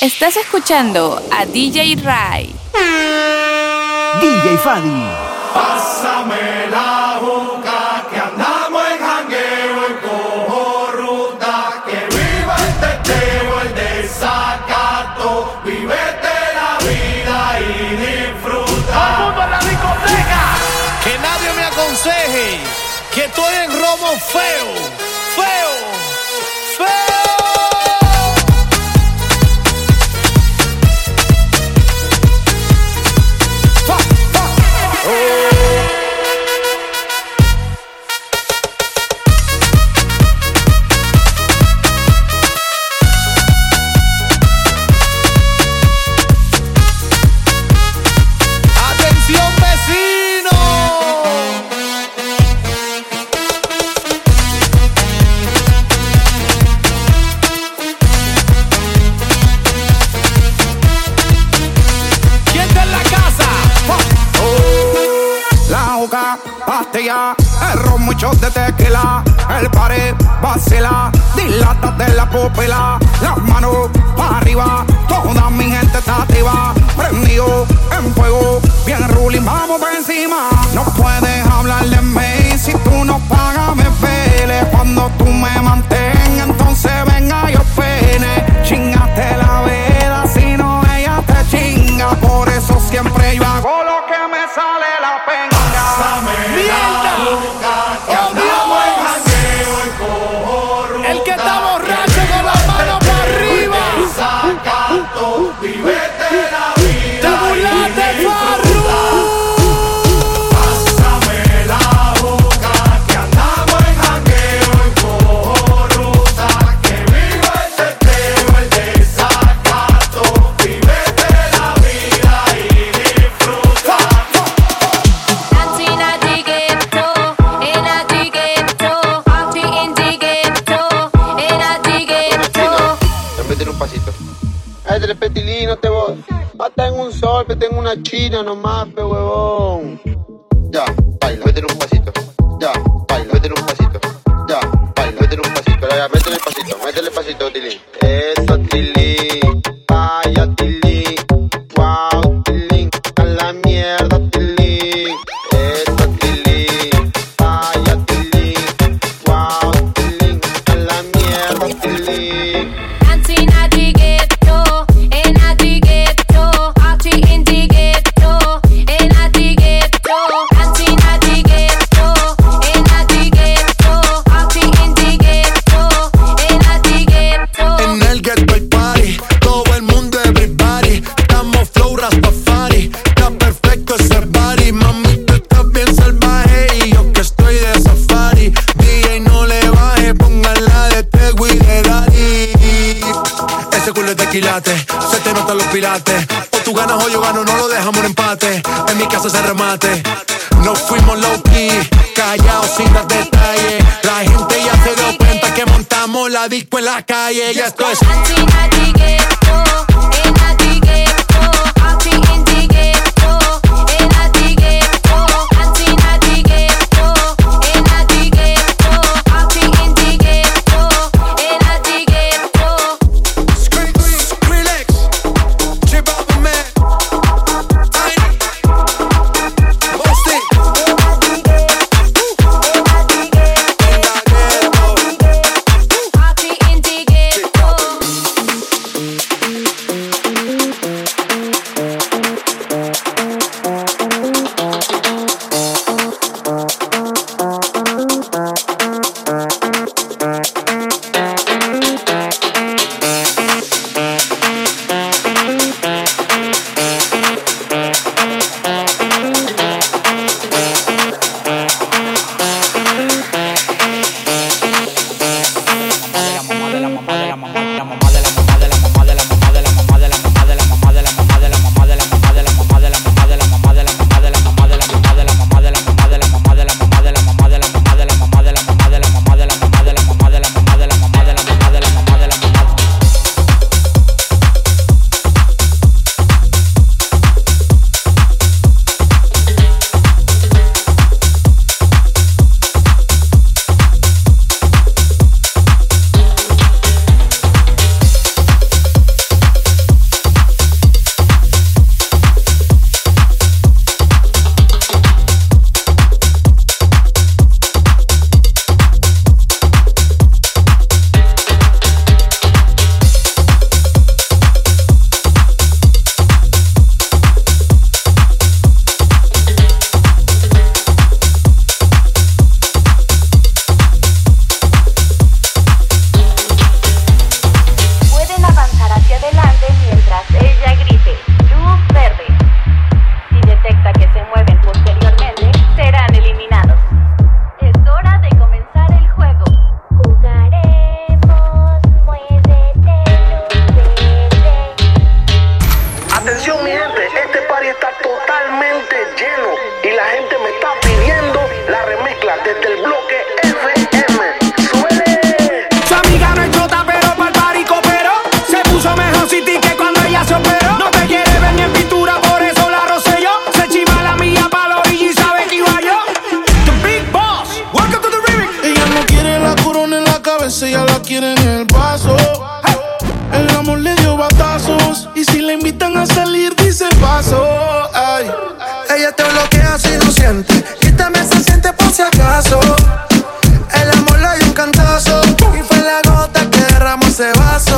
Estás escuchando a DJ Ray. DJ Fadi. Pásame la voz. vela, mucho de tequila, el pared vacila, dilata de la pupila, las manos para arriba, toda mi gente está activa, prendido en fuego, bien ruling, vamos para encima. No puedes hablar de mí si tú no pagas me pele, cuando tú me mantengas, entonces venga yo que tengo una china nomás, pe huevón. y esto es.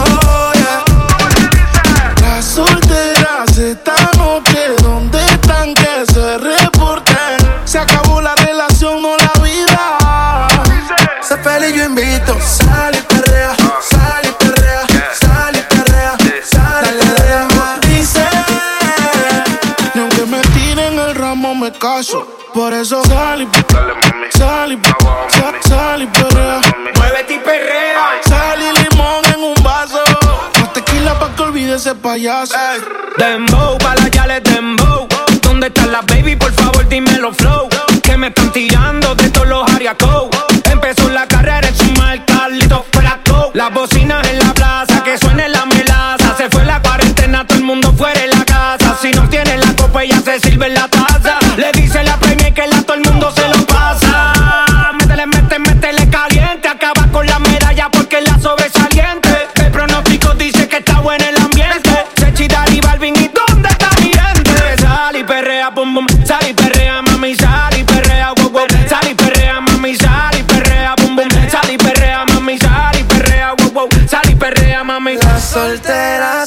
Ese Dembow, pa' la yale dembow. ¿Dónde están las baby? Por favor, dímelo flow. Que me están tirando de todos los ariacos. Empezó la carrera en su marca, listo fuera go. Las bocinas en la plaza, que suene la melaza. Se fue la cuarentena, todo el mundo fuera de la casa. Si no tiene la copa, ella se sirve la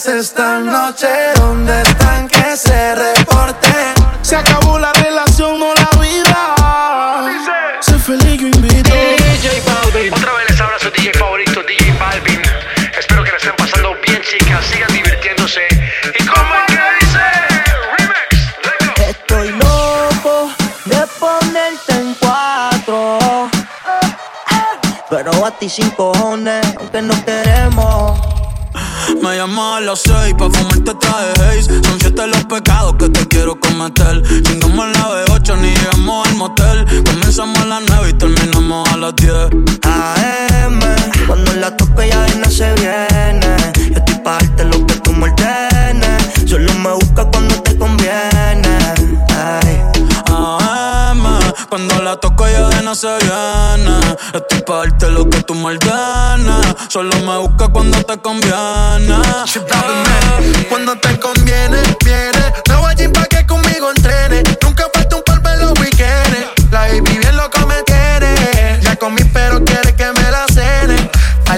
solteras esta noche, ¿dónde están que se reporten? Se acabó la relación, no la vida. Sé feliz, yo invito. DJ Balvin. Otra vez les habla su DJ favorito, DJ Balvin. Espero que la estén pasando bien, chicas. Sigan divirtiéndose. ¿Y cómo es que dice? Remix. Let's go. Estoy loco de ponerte en cuatro. Pero a ti sin cojones. Me llamo a las seis pa' fumarte traje haze Son siete los pecados que te quiero cometer Chingamos a las B8 ni llegamos al motel Comenzamos a las nueve y terminamos a las 10 AM, cuando la toque ya no se viene. Yo estoy pa' darte lo que tú me ordenes. Solo me busca cuando te conviene. Ay. AM, cuando la toco ya de no se viene Estoy pa' darte lo que tú me ordenes Solo me busca cuando te conviene Cuando te conviene, viene. Me voy allí pa' que conmigo entrene. Nunca falta un polvo en los weekends. La baby bien loco me tiene. Ya comí, pero quiere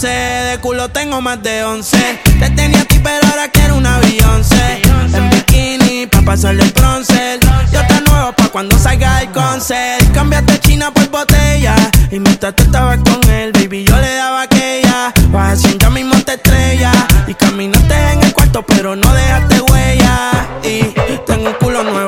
911. De culo tengo más de 11. Te tenía a ti, pero ahora quiero una Beyoncé. En bikini, pa' pasarle el bronce. Yo te nuevo pa' cuando salga el concert. Cambiaste China por botella. Y mientras tú estabas con él, baby, yo le daba aquella. Vas haciendo ya mismo te estrella. Y caminaste en el cuarto, pero no dejaste huella. Y tengo un culo nuevo.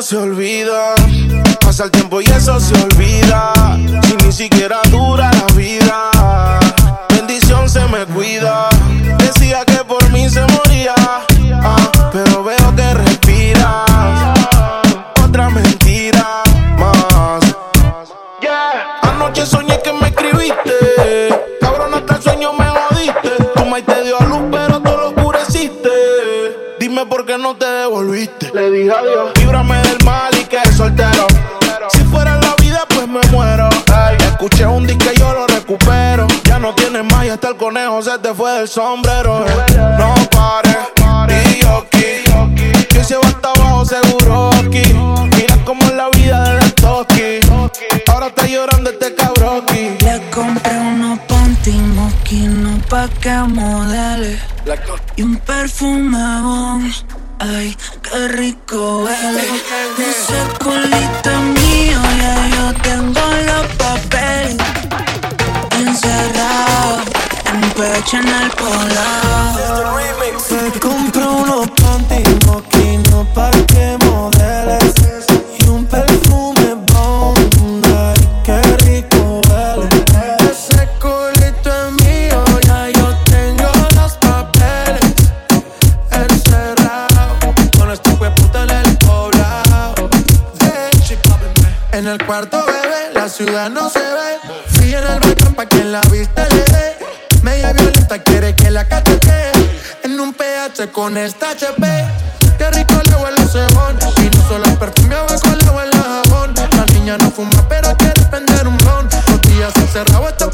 Se olvida. Pasa el tiempo y eso se olvida. Si ni siquiera dura la vida. Bendición se me cuida. Decía que por mí se moría. ah, pero veo que respiras. No te devolviste. Le dije adiós. Líbrame del mal y que soltero. Si fuera la vida, pues me muero. Ay, escuché un disco y yo lo recupero. Ya no tienes más y hasta el conejo se te fue del sombrero. eh. No pares, y aquí. Que se va hasta abajo seguro aquí. Mira cómo es la vida de la toki. Ahora está llorando este cabroki. Le compré unos panty Moquino pa' que modele. Y un perfume bon. Ay, qué rico huele. Ese culito mío, ya yo tengo los papeles encerrados. En pecho en el polar. Me compro unos panties moquino pa' con esta HP. Qué rico le huele ese bon. Y no solo el perfume abajo le huele jabón. La niña no fuma, pero quiere prender un ron. Los días encerrados, esto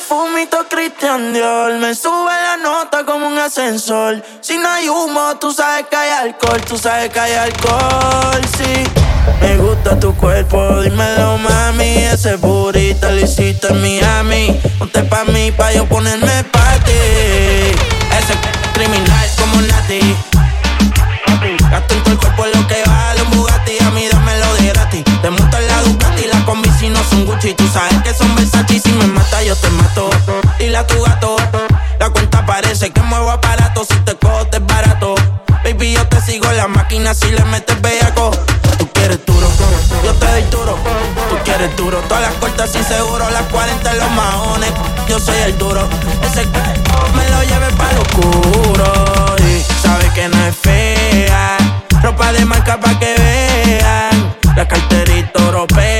perfumito Christian Dior. Me sube la nota como un ascensor. Si no hay humo, tú sabes que hay alcohol. Tú sabes que hay alcohol, sí. Me gusta tu cuerpo, dímelo, mami. Ese burrito lo hiciste en Miami. Ponte pa' mí, pa' yo ponerme pa' ti. Ese criminal como Nati. Gucci Tú sabes que son Versace y Si me mata yo te mato. Dile a tu gato La cuenta parece que muevo aparato Si te cojo te es barato. Baby yo te sigo en la máquina Si le metes bellaco. Tú quieres duro Yo te doy duro. Tú quieres duro Todas las cortas sin seguro Las 40 en los maones Yo soy el duro Ese me lo lleve pa' lo oscuro. Y sabe que no es fea Ropa de marca pa' que vean. La carterita europea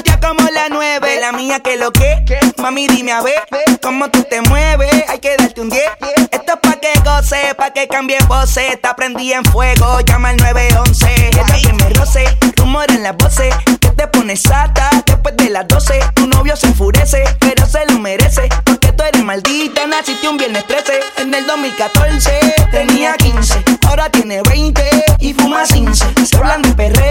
que lo que, mami dime a ver cómo tú te mueves. Hay que darte un 10. Esto es pa' que goce, pa' que cambie voces. Está prendida en fuego, llama al 911. Ella que me roce, rumor en las voces. Que te pones sata después de las 12. Tu novio se enfurece, pero se lo merece. Porque tú eres maldita, naciste un viernes 13. En el 2014 tenía 15, ahora tiene 20 y fuma 15. Se hablan de perreo,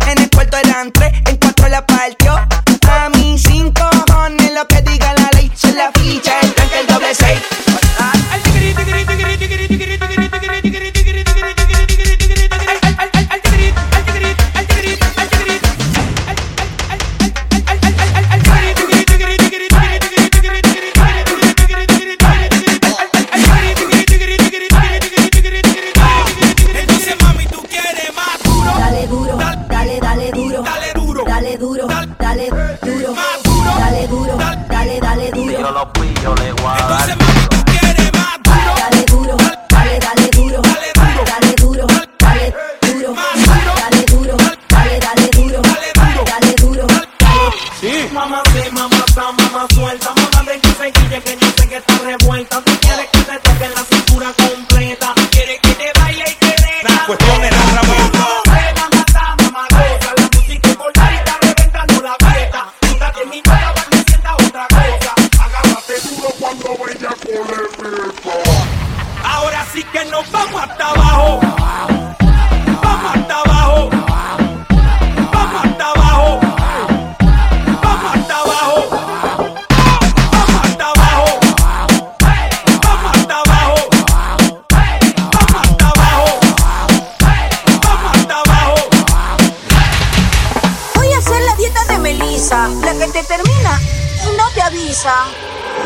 La que te termina y no te avisa.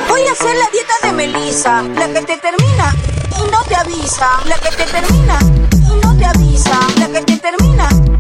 Voy a hacer la dieta de Melissa, la que te termina y no te avisa. La que te termina y no te avisa. La que te termina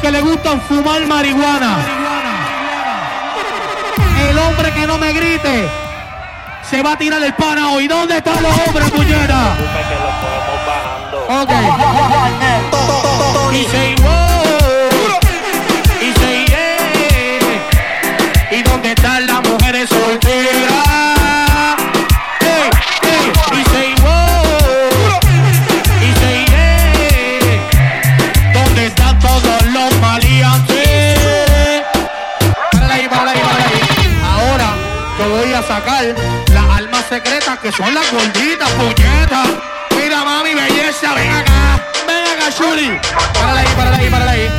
que le gustan fumar marihuana? El hombre que no me grite se va a tirar el pana hoy. ¿Dónde están los hombres, puñera? Ok. Y secretas que son las gorditas, puñetas. Mira, mami, belleza, ven acá. Ven acá, Shuli. Párale ahí, párale ahí, ahí.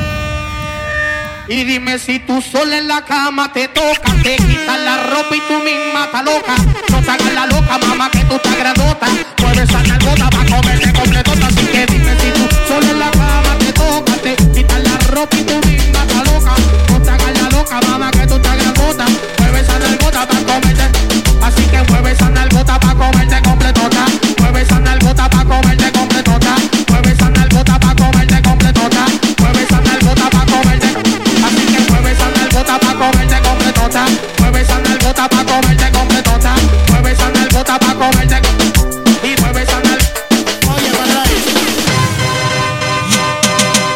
Y dime si tú sola en la cama te toca, te quitas la ropa y tú misma estás loca. No hagas la loca, mamá, que tú estás grandota. Puedes sacar gota para comerte completota. Así que dime si tú sola en la cama te toca, te quitas la ropa y tú misma estás loca. No hagas la loca, mamá, que tú estás grandota. Mueve esa nalgota para comerte. Así que mueve esa nalgota para comerte completota. Mueve esa nalgota para comerte completota. Mueve esa nalgota para comerte completota. Mueve esa nalgota para comerte. Así que mueve esa nalgota para comerte completota. Mueve esa nalgota para comerte completota. Mueve esa nalgota para comerte. Y.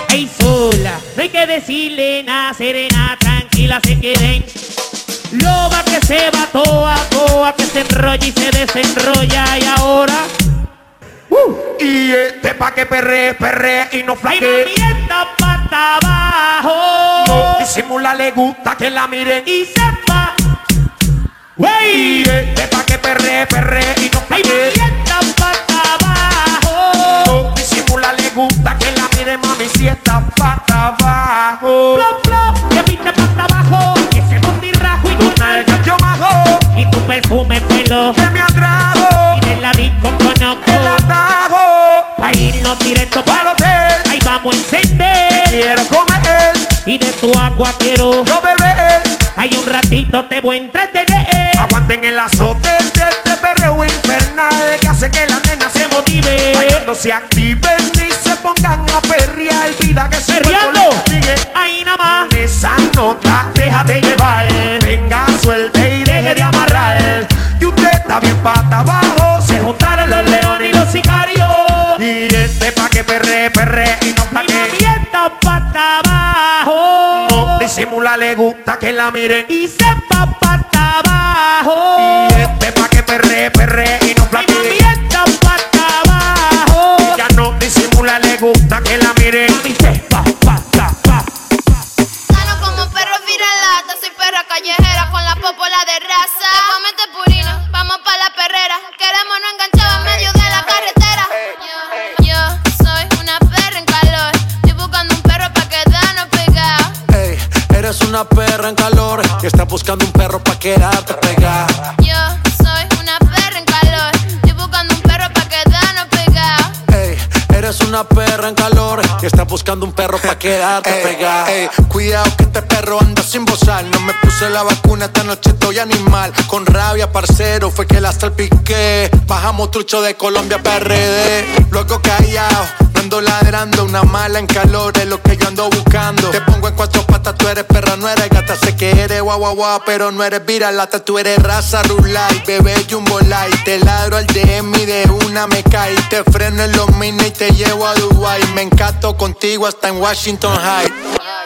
Oye, sola, no hay que decirle nada, serena, tranquila, se queden. Loba que se va toa, toa, que se enrolla y se desenrolla y ahora. Y este pa' que perre, perre y no flaque. mami, esta pata abajo. No disimula, le gusta que la miren. Y sepa. Y este pa' que perre, perre y no flaque. esta pata abajo. No disimula, le gusta que la miren, mami, si está pata abajo. Plop, plop, que pinte pata abajo perfume pelo que me atrajo. Y en la disco conozco el atajo. Pa' irnos directo hotel. Ahí vamos a encender. Quiero comer. Y de tu agua quiero yo beber. ahí un ratito te voy a entretener. Aguanten el azote del perreo infernal que hace que la nena se motive. Bailando se activen y se pongan a perrear. Vida que se sigue. Ahí nada más. Esa nota, déjate llevar. Venga, suelte y deje de amarrar. Y usted está bien pata abajo. Se juntaron los leones y los sicarios. Y este pa' que perre, perre y no pa' que. pata abajo. No disimula, le gusta que la miren. Y se va pata abajo. Y este pa' perre, perre y no Y platique. movimiento pata abajo. Ya no disimula, le gusta que la miren. Y se va pata abajo. Gano como perro viralata, soy perra callejera con la popola de raza. Te comete purina, vamos pa' la perrera. Queremos no enganchado en medio de la carretera. Yo, yo soy una perra en calor. Estoy buscando un perro pa' quedarnos pegados. Ey, eres una perra en calor y estás buscando un perro pa' quedarte pegada. Yo una perra en calor y estás buscando un perro pa' quedarte pegada. Cuidado que este perro anda sin bozar. No me puse la vacuna, esta noche estoy animal. Con rabia, parcero, fue que la salpiqué. Bajamos trucho de Colombia PRD. Luego callado, no ando ladrando. Una mala en calor es lo que yo ando buscando. Te pongo en cuatro patas, tú eres perra, no eres gata. Sé que eres guau guau guau, pero no eres viralata. Tú eres raza rulay, bebé jumbo light. Te ladro al DM y de una me cae. Te freno en los mini y te llevo a Dubai. Me encanto contigo hasta en Washington High.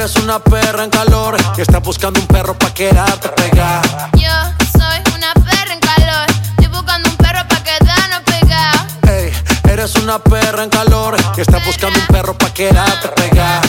Eres una perra en calor y estás buscando un perro pa' quedarte pegada. Yo soy una perra en calor. Estoy buscando un perro pa' quedarnos pegados. Ey, eres una perra en calor y estás buscando un perro pa' quedarte pegada.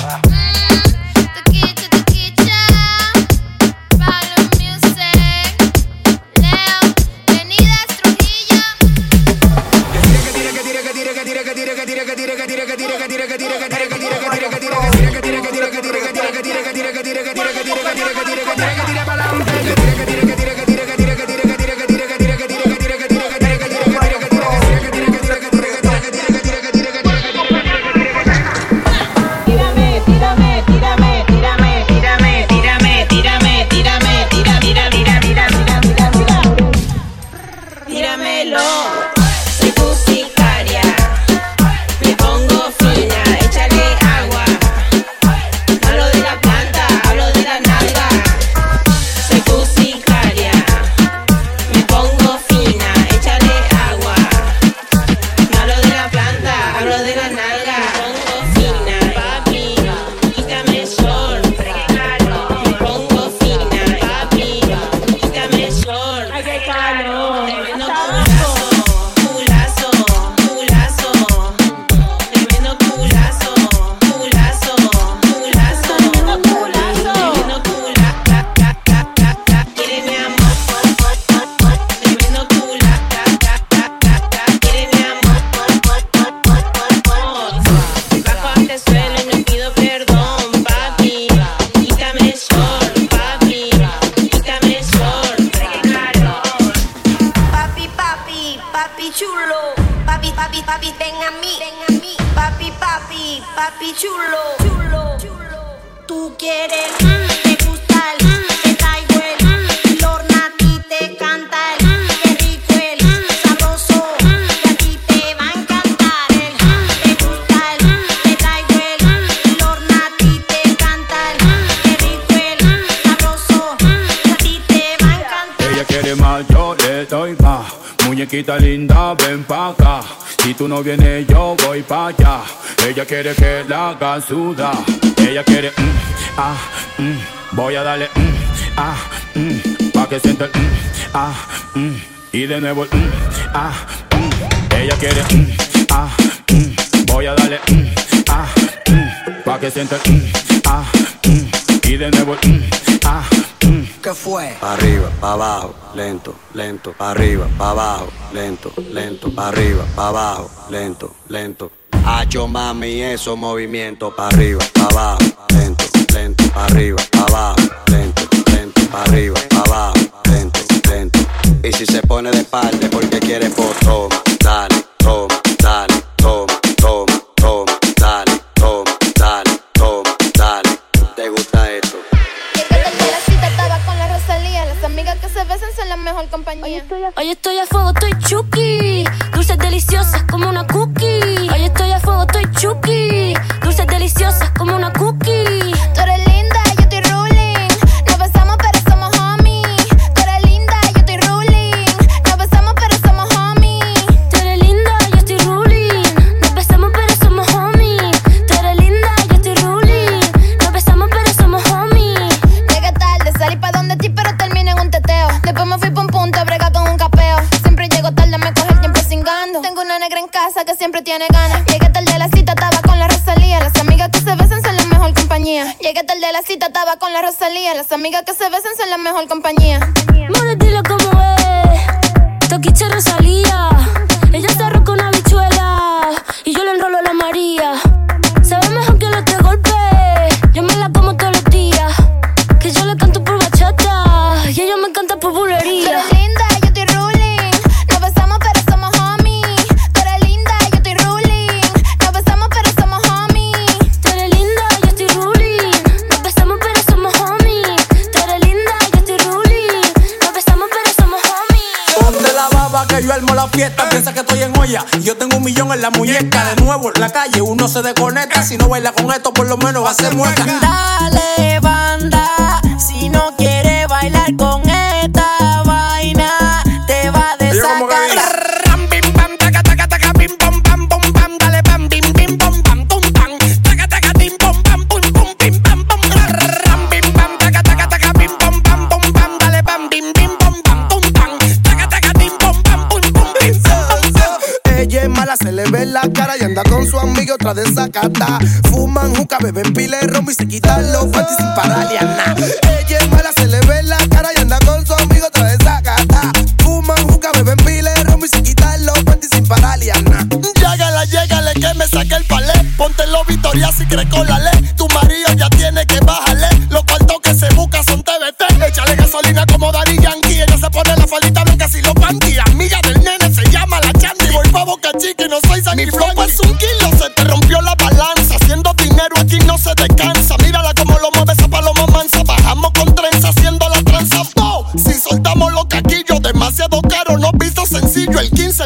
Mí, ven. Papi, papi, papi chulo. Chulo, chulo. Tú quieres, te gusta el, te traigo el, mm, Lorna a ti te canta el, qué rico el, sabroso, a ti te va a encantar el, te gusta el, te traigo el, Lorna a ti te canta el, qué rico el, sabroso, a ti te va a encantar. Ella quiere más, yo le doy más. Muñequita linda, ven pa' acá. Si tú no vienes, yo voy pa' allá. Ella quiere que la haga sudar. Ella quiere, mm, ah, mm. Voy a darle, mm, ah, mm. Pa' que sienta el, mm, ah, mm. Y de nuevo el, mm, ah, mm. Ella quiere, mm, ah, mm. Voy a darle, mm, ah, mm. Pa' que sienta el, mm, ah, mm. Y de nuevo el, ah. Mm. ¿Qué fue? Pa arriba, pa abajo, lento, lento, pa arriba, pa abajo, lento, lento, pa arriba, pa abajo, lento, lento. Hacho mami, esos movimientos pa arriba, pa abajo, lento, lento, pa arriba, pa abajo, lento, lento, pa arriba, pa abajo, lento, lento. Y si se pone de parte porque quiere, pues toma, dale, toma, dale, toma, toma. compañía. Hoy estoy, a... Hoy estoy a fuego, estoy chuki. Dulces deliciosas como una cookie. Hoy estoy a fuego, estoy chuki. Dulces deliciosas como una cookie. que siempre tiene ganas. Llegué tarde de la cita, estaba con la Rosalía. Las amigas que se besan son la mejor compañía. Llegué tarde de la cita, estaba con la Rosalía. Las amigas que se besan son la mejor compañía. compañía. Como Si no baila con esto, por lo menos va a ser muerta. de desacata.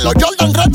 los Jordan Red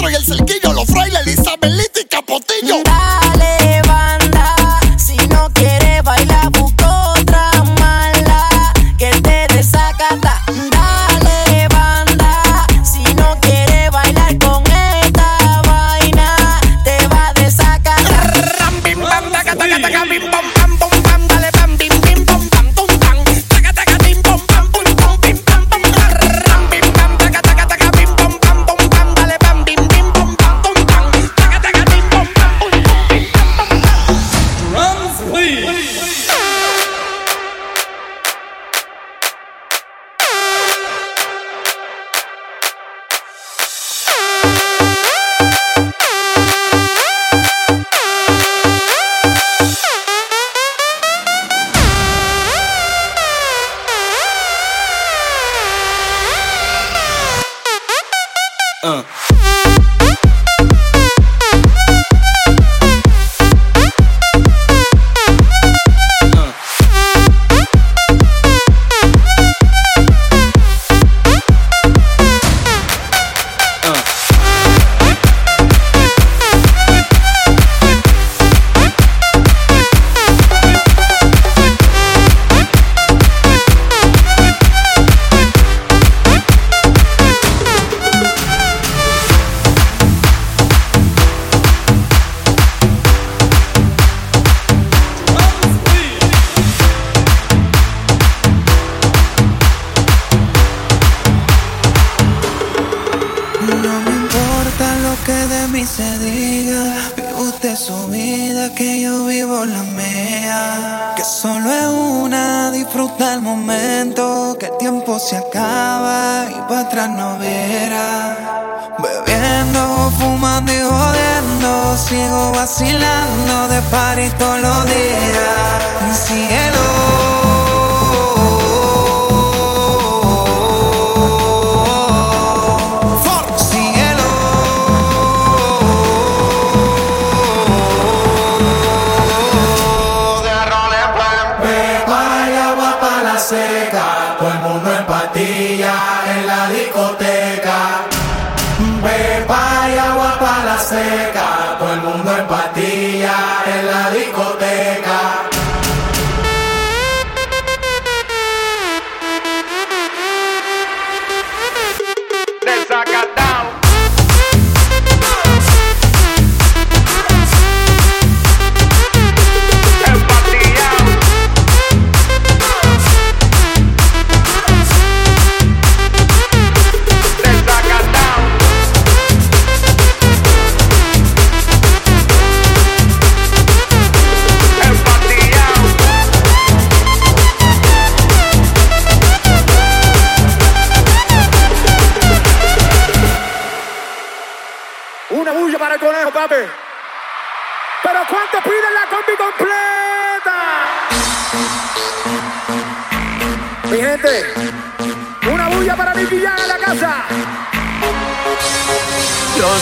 say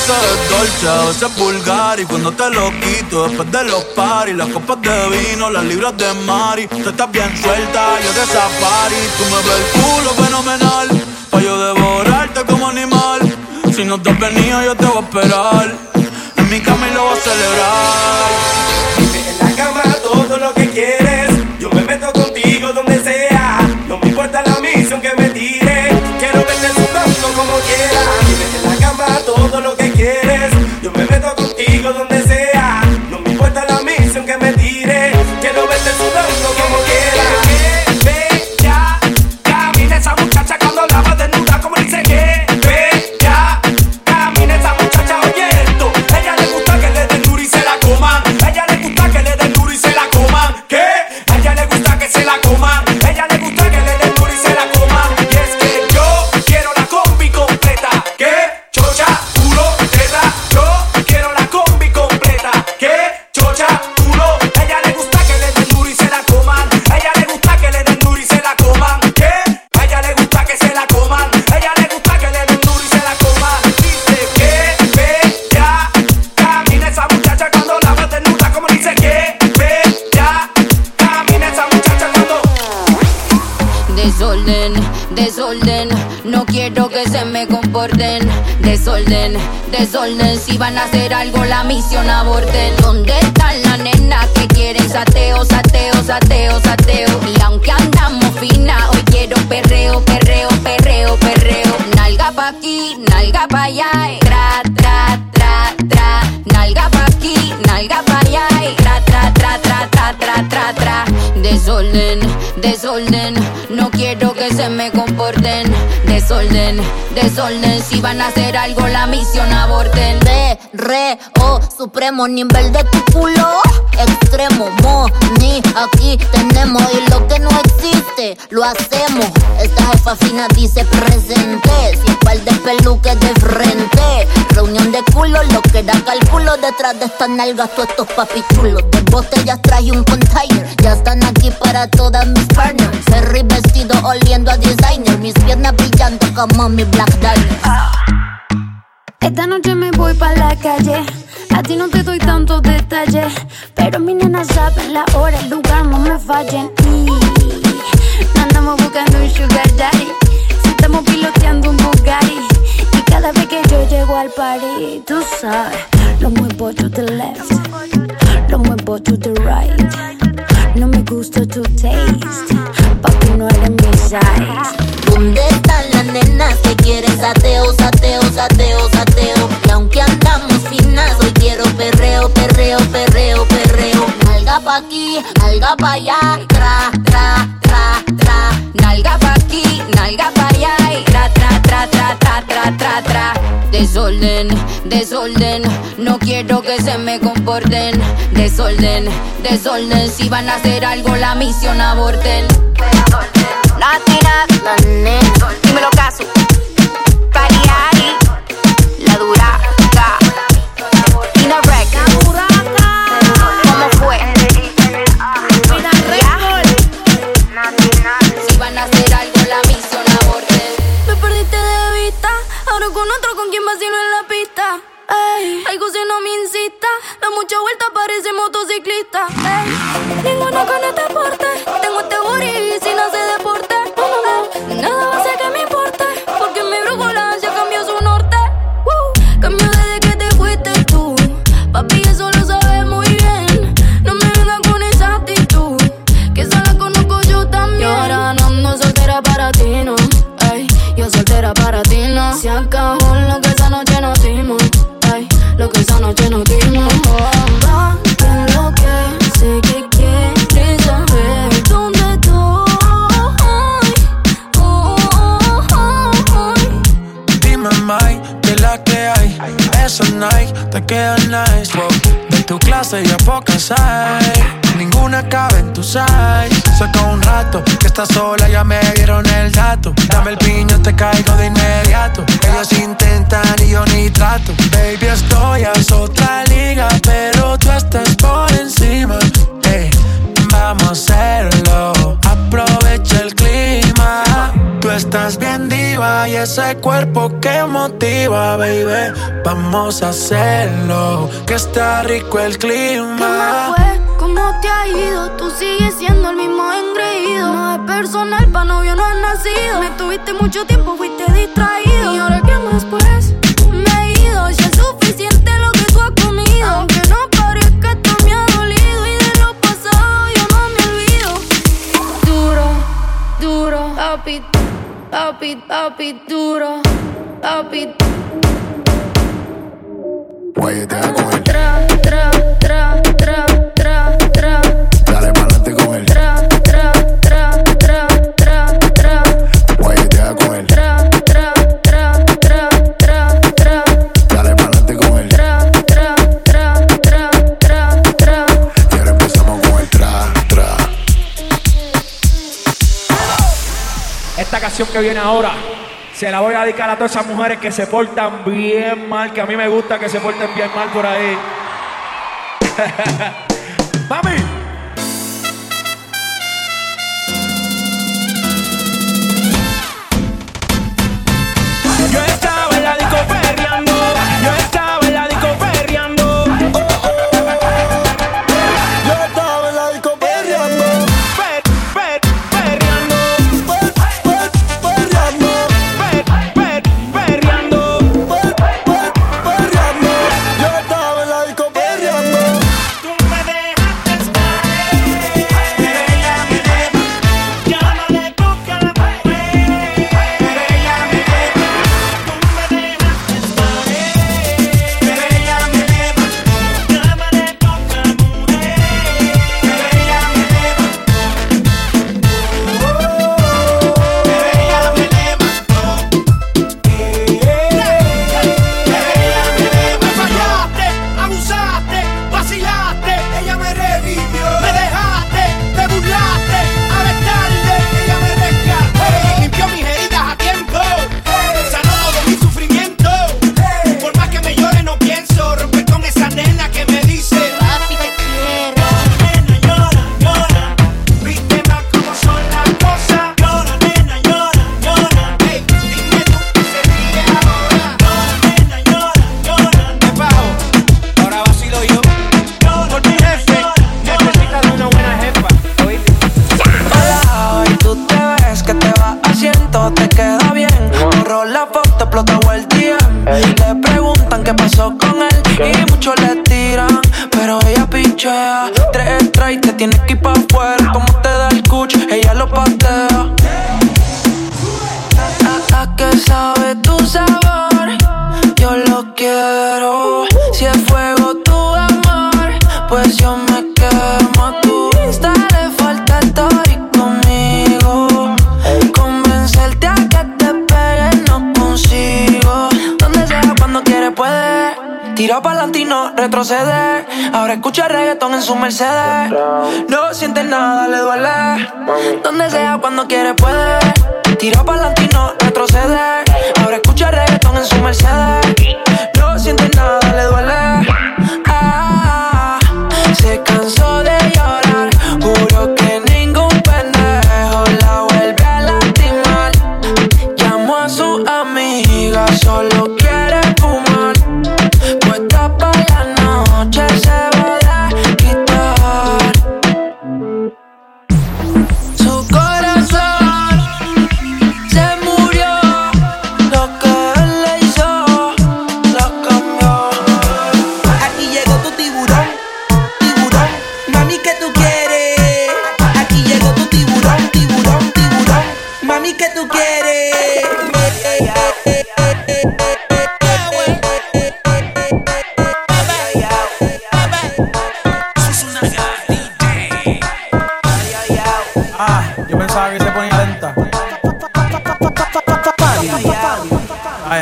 Yo sé dolce, a veces vulgar y cuando te lo quito después de los paris, las copas de vino, las libras de mari, tú estás bien suelta, yo de safari, tú me ves el culo fenomenal, pa' yo devorarte como animal, si no te has venido yo te voy a esperar, en mi cama y lo voy a celebrar. En la cama todo lo que quieres. Todo Desorden, desorden, no quiero que se me comporten. Desorden, desorden, si van a hacer algo la misión aborten. ¿Dónde están las nenas que quieren sateo, sateo, sateo, sateo? Y aunque andamos fina, hoy quiero perreo, perreo, perreo, perreo. Nalga pa' aquí, nalga pa' allá, eh. tra, tra, tra, tra. Nalga pa' aquí, nalga pa' allá, tra, tra, tra, tra, tra, tra, tra, tra. Desorden, desorden, no quiero que se me comporten. Desorden, desorden, si van a hacer algo la misión aborten. De, re, o, supremo nivel de tu culo. Extremo, mo, ni, aquí tenemos. Y lo que no existe, lo hacemos. Esta jefa fina dice presente. Sin par de peluques de frente. Reunión de culo, lo que da cálculo. Detrás de estas nalgas, todos estos papichulos. De botellas traje un container. Ya están aquí para todas mis partners. Ferry vestido oliendo a designer. Mis piernas brillando como mi black diamond. Esta noche me voy pa' la calle. A ti no te doy tantos detalles. Pero mi nena saben la hora, el lugar, no me fallen. Andamos buscando un sugar daddy. Si estamos piloteando un Bugatti. Cada vez que yo llego al party, tú sabes, lo muevo to the left. Lo muevo to the right. No me gusta tu taste. Papi, no eres mi size. ¿Dónde están las nenas que quieren sateo, sateo, sateo, sateo? Y aunque andamos finas, hoy quiero perreo, perreo, perreo, perreo. Nalga pa' aquí, nalga pa' allá, tra, tra, tra, tra. Nalga pa' aquí, nalga pa' allá, y tra, tra, tra, tra, tra, tra, tra, tra. Desorden, desorden, no quiero que se me comporten. Desorden, desorden, si van a hacer algo la misión aborten. Nena, dímelo caso. estás sola, ya me dieron el dato. Dame el piño, te caigo de inmediato. Ellos intentan y yo ni trato. Baby, estoy a otra liga, pero tú estás por encima. Hey, vamos a hacerlo, aprovecha el clima. Tú estás bien diva y ese cuerpo que motiva, baby. Vamos a hacerlo, que está rico el clima. ¿Qué más fue? ¿Cómo te ha ido? Tú sigues siendo el mismo me tuviste mucho tiempo, fuiste distraído. ¿Y ahora qué más pues? Me he ido, ya es suficiente lo que tú has comido. Aunque no parezca, esto me ha dolido. Y de lo pasado yo no me olvido. Duro, duro, papi, papi, papi, duro, papi. Que viene ahora se la voy a dedicar a todas esas mujeres que se portan bien mal, que a mí me gusta que se porten bien mal por ahí. Mami. Te queda bien. Borró la foto, explota el DM. Le preguntan qué pasó con Ahora escucha reggaetón en su Mercedes. No siente nada, le duele. Donde sea, cuando quiere puede. Tira pa'lante y no retrocede. Ahora escucha reggaetón en su Mercedes. No siente nada, le duele. Ah, se cansó de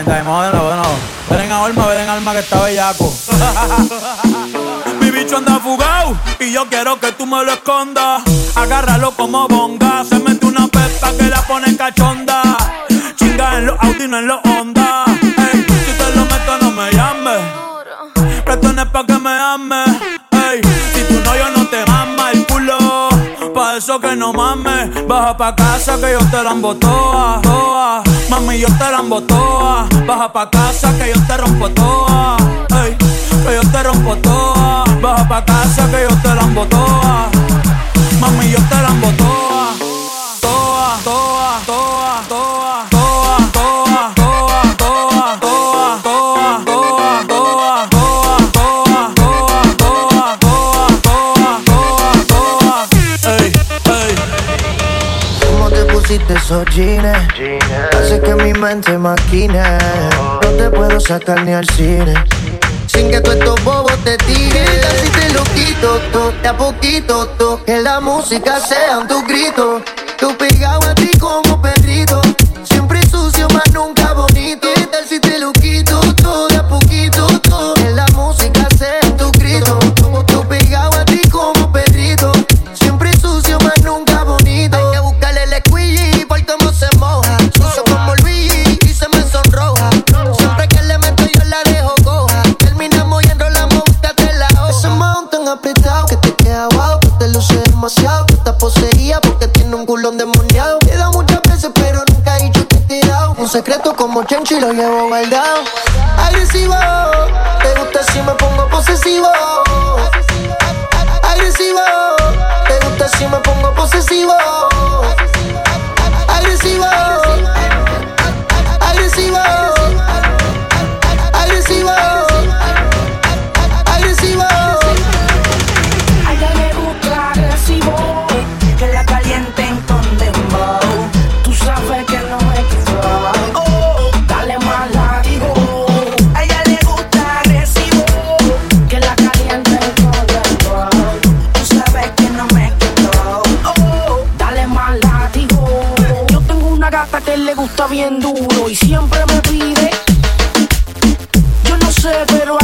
De. Ven en alma, ven en alma que está bellaco. Mi bicho anda fugado y yo quiero que tú me lo escondas. Agárralo como bonga. Se mete una pepa que la pone cachonda. Chinga en los Audi, no en los Honda. eso que no mames. Baja pa' casa que yo te la toa, toa. Mami, yo te la toa. Baja pa' casa que yo te rompo toa. Ey, que yo te rompo toa. Baja pa' casa que yo te la toa. Mami, yo te la toa. de esos jeans. Hace que mi mente maquine. No te puedo sacar ni al cine. Sin que tú estos bobos te tiren. Así te lo quito, to, de a poquito, to. Que la música sea un tu grito. Tú pegado a ti. 我天，去留也我买单。pero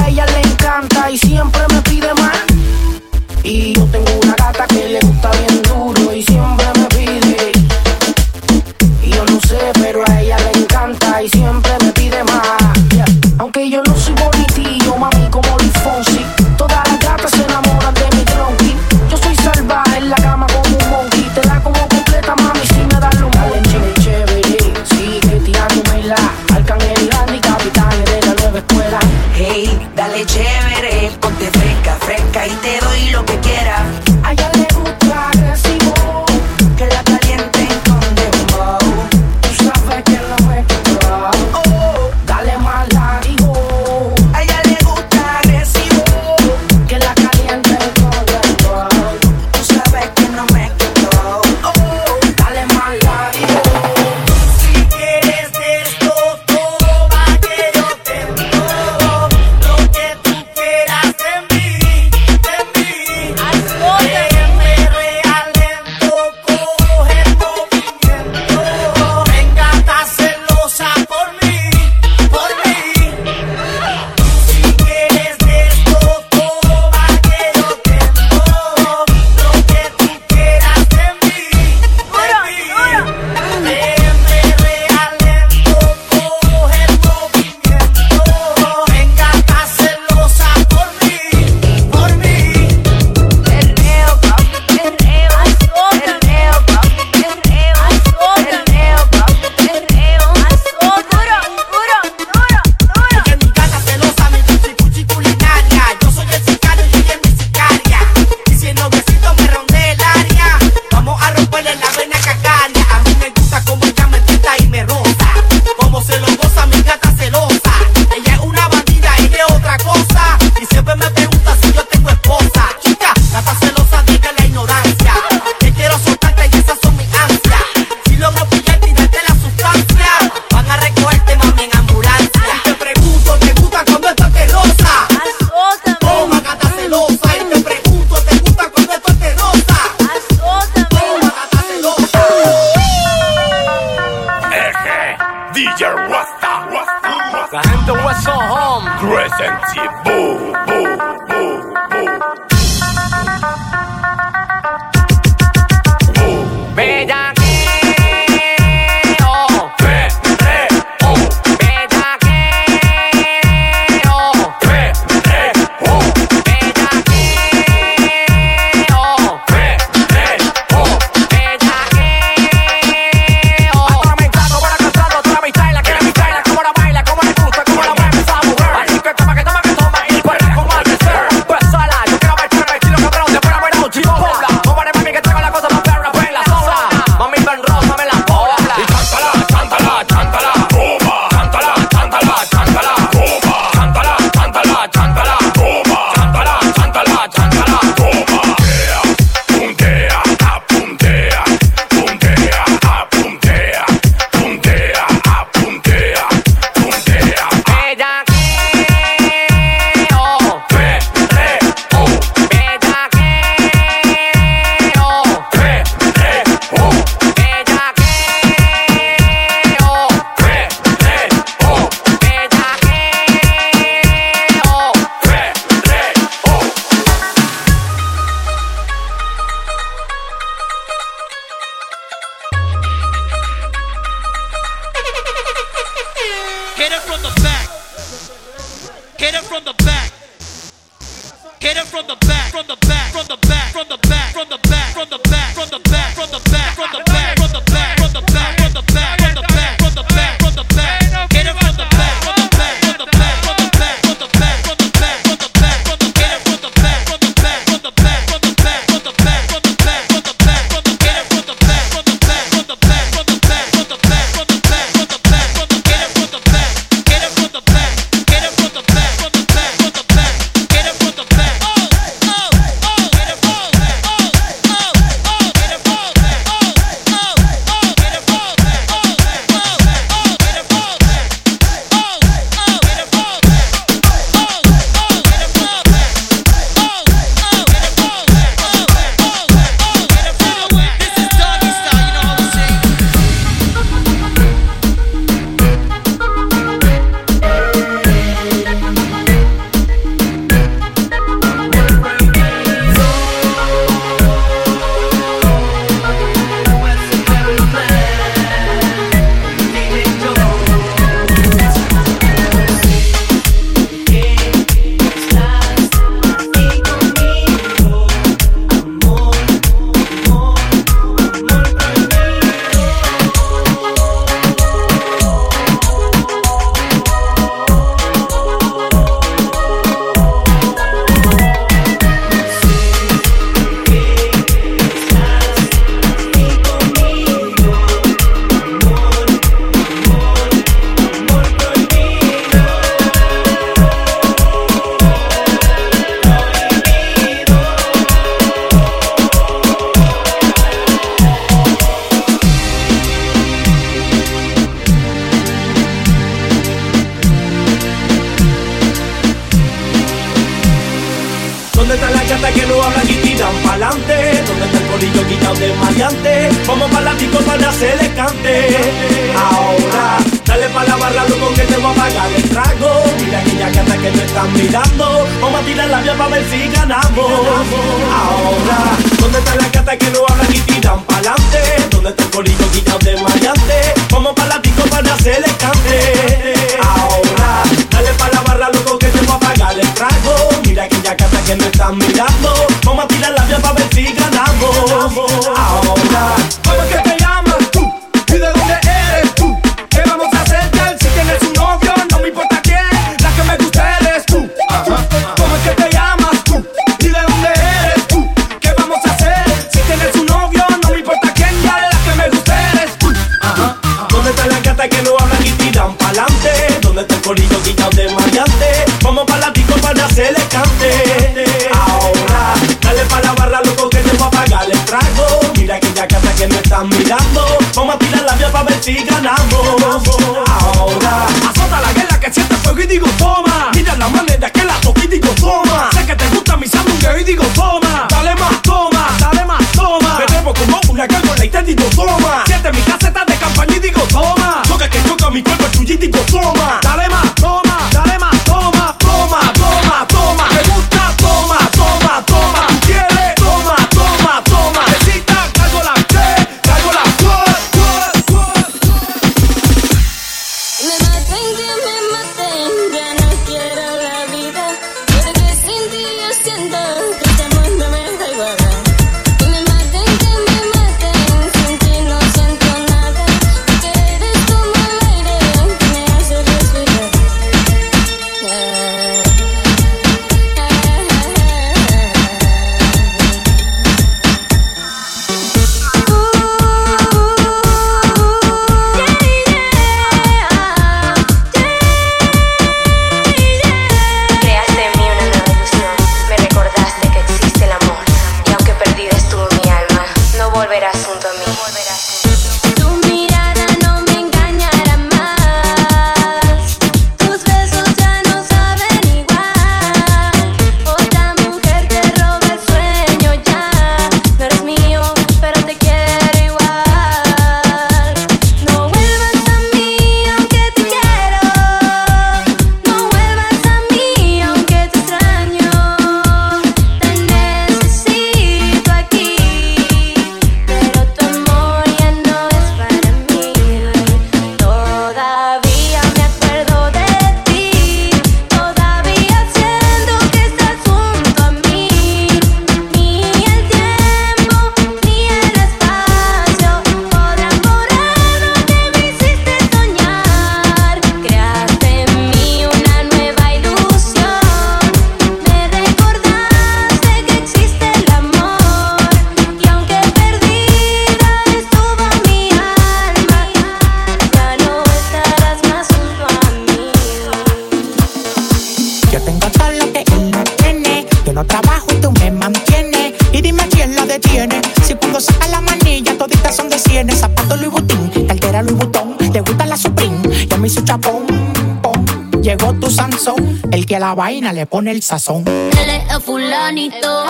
la vaina le pone el sazón. Él es el fulanito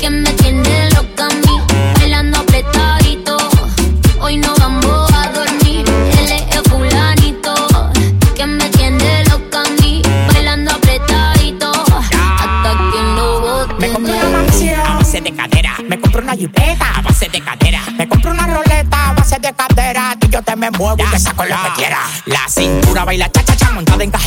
que me tiene loca a mí, bailando apretadito. Hoy no vamos a dormir. Él es el fulanito que me tiene loca a mí, bailando apretadito. Hasta que lo bote. Me compré una mansión a base de cadera. Me compré una jipeta a base de cadera. Me compré una roleta a base de cadera. Y yo te me muevo y te saco lo que quiera. La cintura baila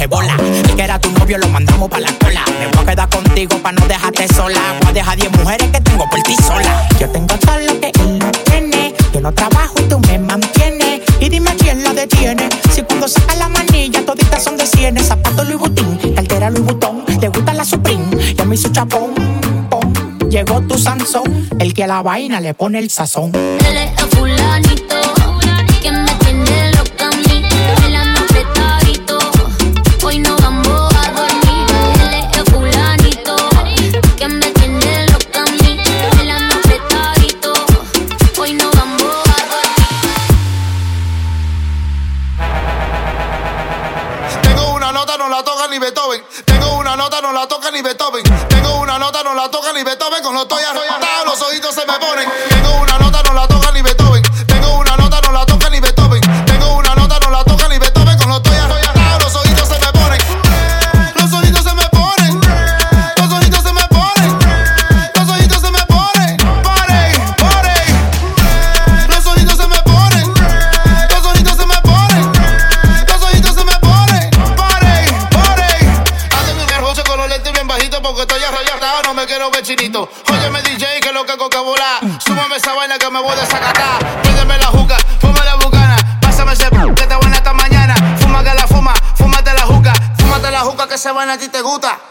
El que era tu novio lo mandamos pa' la cola. Me voy a quedar contigo pa' no dejarte sola. Voy a dejar 10 mujeres que tengo por ti sola. Yo tengo todo lo que él no tiene. Yo no trabajo y tú me mantienes. Y dime quién la detiene. Si cuando saca la manilla toditas son de cienes. Zapato Louis Vuitton, cartera Louis Vuitton. Le gusta la Supreme y a mí su chapón. pom. Llegó tu Sansón, el que a la vaina le pone el sazón. Ni Beethoven. Tengo una nota, no la toca ni Beethoven. Cuando estoy arrebatado, los ojitos se me ponen. A ti te gusta.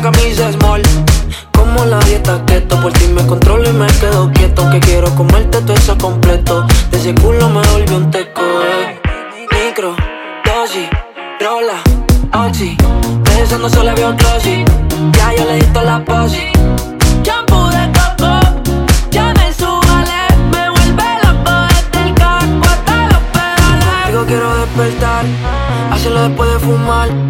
Camisa small. Como la dieta keto, por ti me controlo y me quedo quieto. Que quiero comerte todo eso completo. De ese culo me volvió un teco, eh. Micro, dosis, rola, oxi. Pensando solo veo glossy. Ya yo le di toda la posi. Shampoo de coco, ya me subale, me vuelve loco desde el casco hasta los pedales. Digo quiero despertar, hacerlo después de fumar.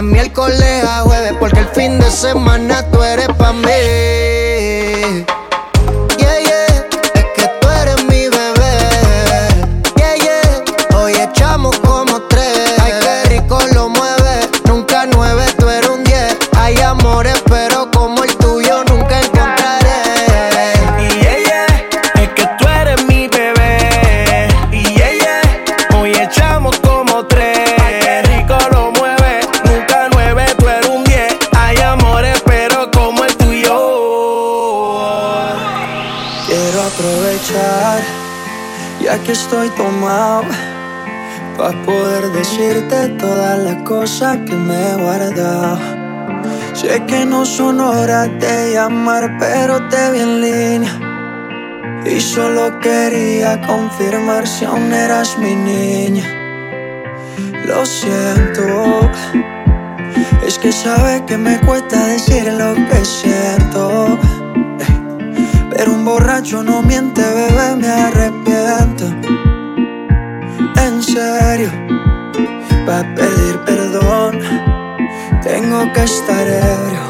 de miércoles a jueves, porque el fin de semana son horas de llamar, pero te vi en línea. Y solo quería confirmar si aún eras mi niña. Lo siento, es que sabes que me cuesta decir lo que siento. Pero un borracho no miente, bebé, me arrepiento. En serio, va a pedir perdón. Tengo que estar ebrio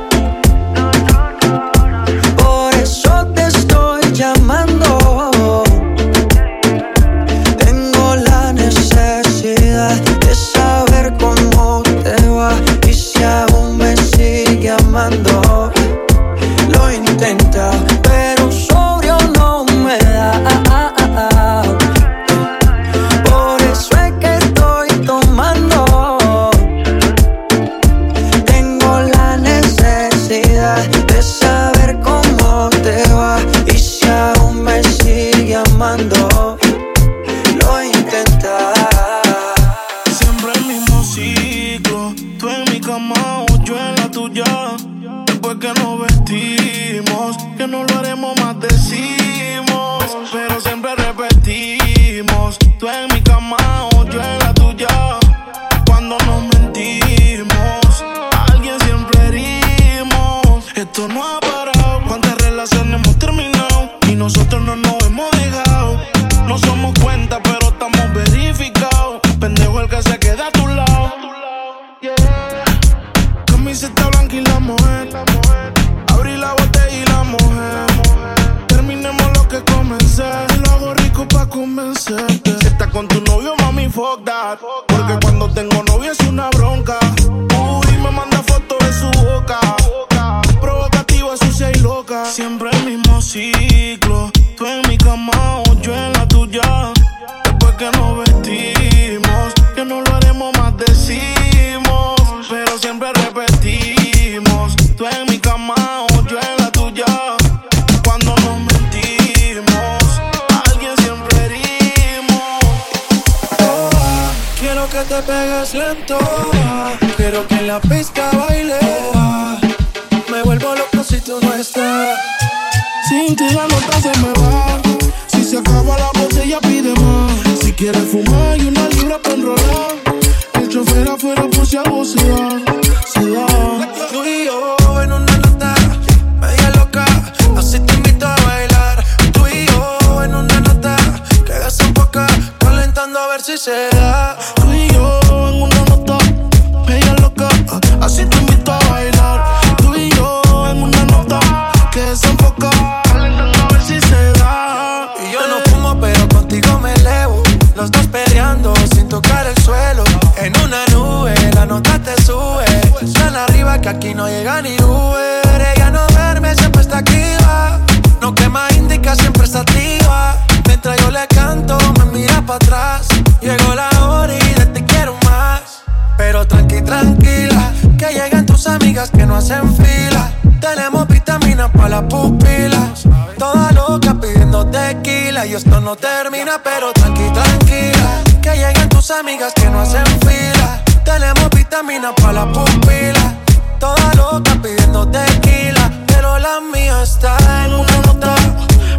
Para las pupilas. Toda loca pidiendo tequila. Y esto no termina, pero tranqui, tranquila. Que lleguen tus amigas que no hacen fila. Tenemos vitaminas para las pupilas. Toda loca pidiendo tequila. Pero la mía está en una nota.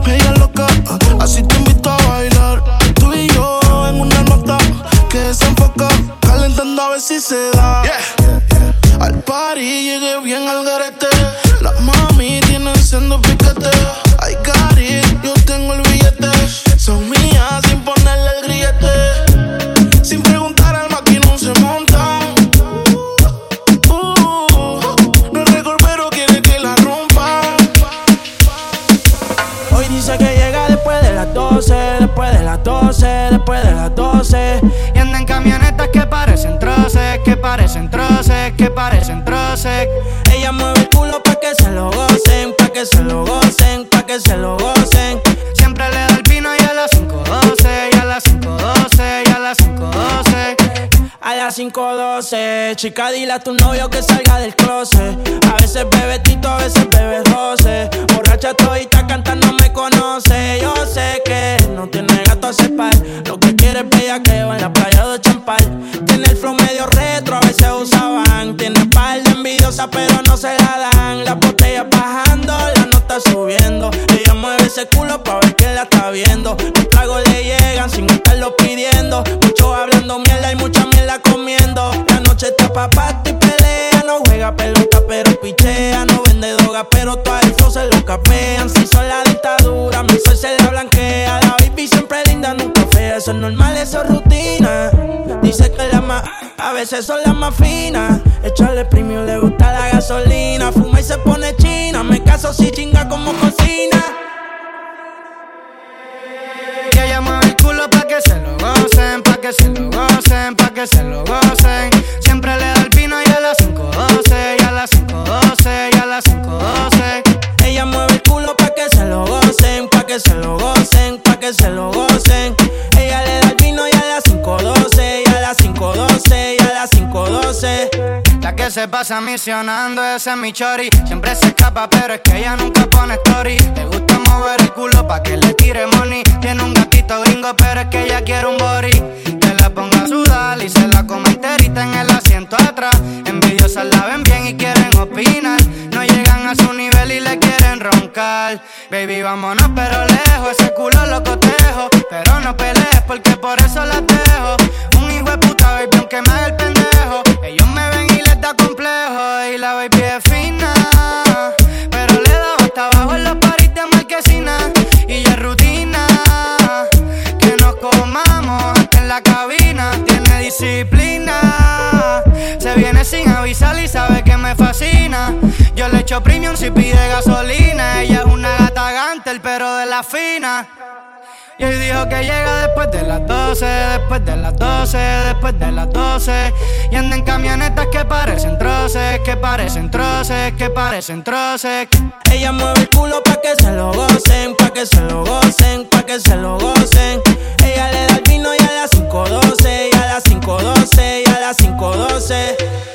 Media loca, así te invito a bailar. Tú y yo en una nota que desenfoca, calentando a ver si se da. Al party llegué bien al garete. Siendo piquete. Ay, cari, yo tengo el billete. Son mías sin ponerle el grillete. Sin preguntar al maquinón se monta. Uh, no es récord, pero quiere que la rompa. Hoy dice que llega después de las 12, después de las 12, después de las 12. Y anda en camionetas que parecen troces, que parecen troces, que parecen troces. Ella mueve el culo pa' que se lo gocen, pa' que se lo gocen, pa' que se lo gocen. Siempre le da el vino y a las 5.12, y a las 5.12, y a las 5.12. A las 5.12, chica, dile a tu novio que salga del closet. A veces bebe tito, a veces bebe roce. Borracha todita cantando me conoce. Yo sé que no tiene gato a par. Lo que quiere es bellaqueo en la playa de Champal. Tiene el flow medio retro, a veces usaban. Tiene par de envidiosa, pero no se la dan. Viendo. Los tragos le llegan sin estarlo pidiendo. Mucho hablando mierda y mucha mierda comiendo. La noche está pa' pato y pelea. No juega pelota, pero pichea. No vende droga, pero todo flow se lo capean. Si son la dictadura, mi sol se la blanquea. La baby siempre linda, nunca fea. Eso es normal, eso es rutina. Dice que la más, a veces son las más finas. Echarle premio, le gusta la gasolina. Fuma y se pone china. Me caso si chinga como que se lo gocen, pa' que se lo gocen. Siempre le da el vino y a las 5.12, y a las 5.12, y a las 5.12. Ella mueve el culo pa' que se lo gocen, pa' que se lo gocen, pa' que se lo gocen. Se pasa misionando, ese es mi chori. Siempre se escapa, pero es que ella nunca pone story. Le gusta mover el culo pa' que le tire money. Tiene un gatito gringo, pero es que ella quiere un body. Que la ponga a sudar y se la come enterita en el asiento atrás. Envidiosas la ven bien y quieren opinar. No llegan a su nivel y le quieren roncar. Baby, vámonos, pero lejos. Ese culo lo cotejo. Pero no pelees porque por eso la dejo. Un hijo de puta, baby, aunque me haga el pendejo. Ellos me disciplina. Se viene sin avisar y sabe que me fascina. Yo le echo premium si pide gasolina. Ella es una gata gante, el perro de la fina. Y hoy dijo que llega después de las 12, después de las 12, después de las 12. Y anda en camionetas que parecen troces, que parecen troces, que parecen troces. Ella mueve el culo pa' que se lo gocen, pa' que se lo gocen, pa' que se lo gocen. Ella le da el vino y a las 512. 5.12 y a las 5.12